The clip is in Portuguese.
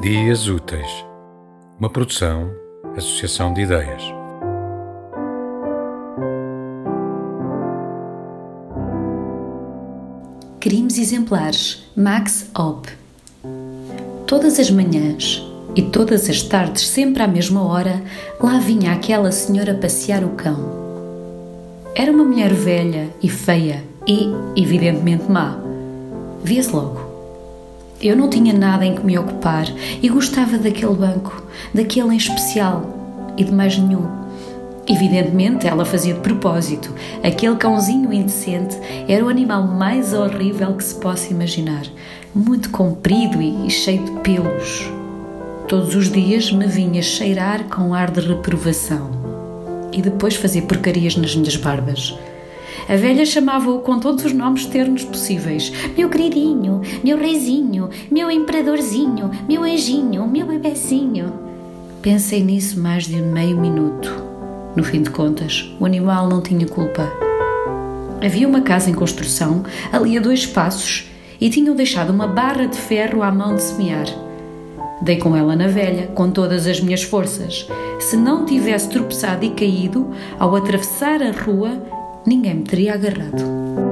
Dias Úteis, uma produção, associação de ideias. Crimes exemplares, Max Ob. Todas as manhãs e todas as tardes, sempre à mesma hora, lá vinha aquela senhora passear o cão. Era uma mulher velha e feia e, evidentemente, má. Via-se logo. Eu não tinha nada em que me ocupar e gostava daquele banco, daquele em especial e de mais nenhum. Evidentemente, ela fazia de propósito. Aquele cãozinho indecente era o animal mais horrível que se possa imaginar. Muito comprido e cheio de pelos. Todos os dias me vinha cheirar com ar de reprovação. E depois fazer porcarias nas minhas barbas. A velha chamava-o com todos os nomes ternos possíveis: meu queridinho, meu reizinho, meu imperadorzinho, meu anjinho, meu bebezinho. Pensei nisso mais de meio minuto. No fim de contas, o animal não tinha culpa. Havia uma casa em construção, ali a dois passos, e tinham deixado uma barra de ferro à mão de semear. Dei com ela na velha, com todas as minhas forças. Se não tivesse tropeçado e caído, ao atravessar a rua, ninguém me teria agarrado.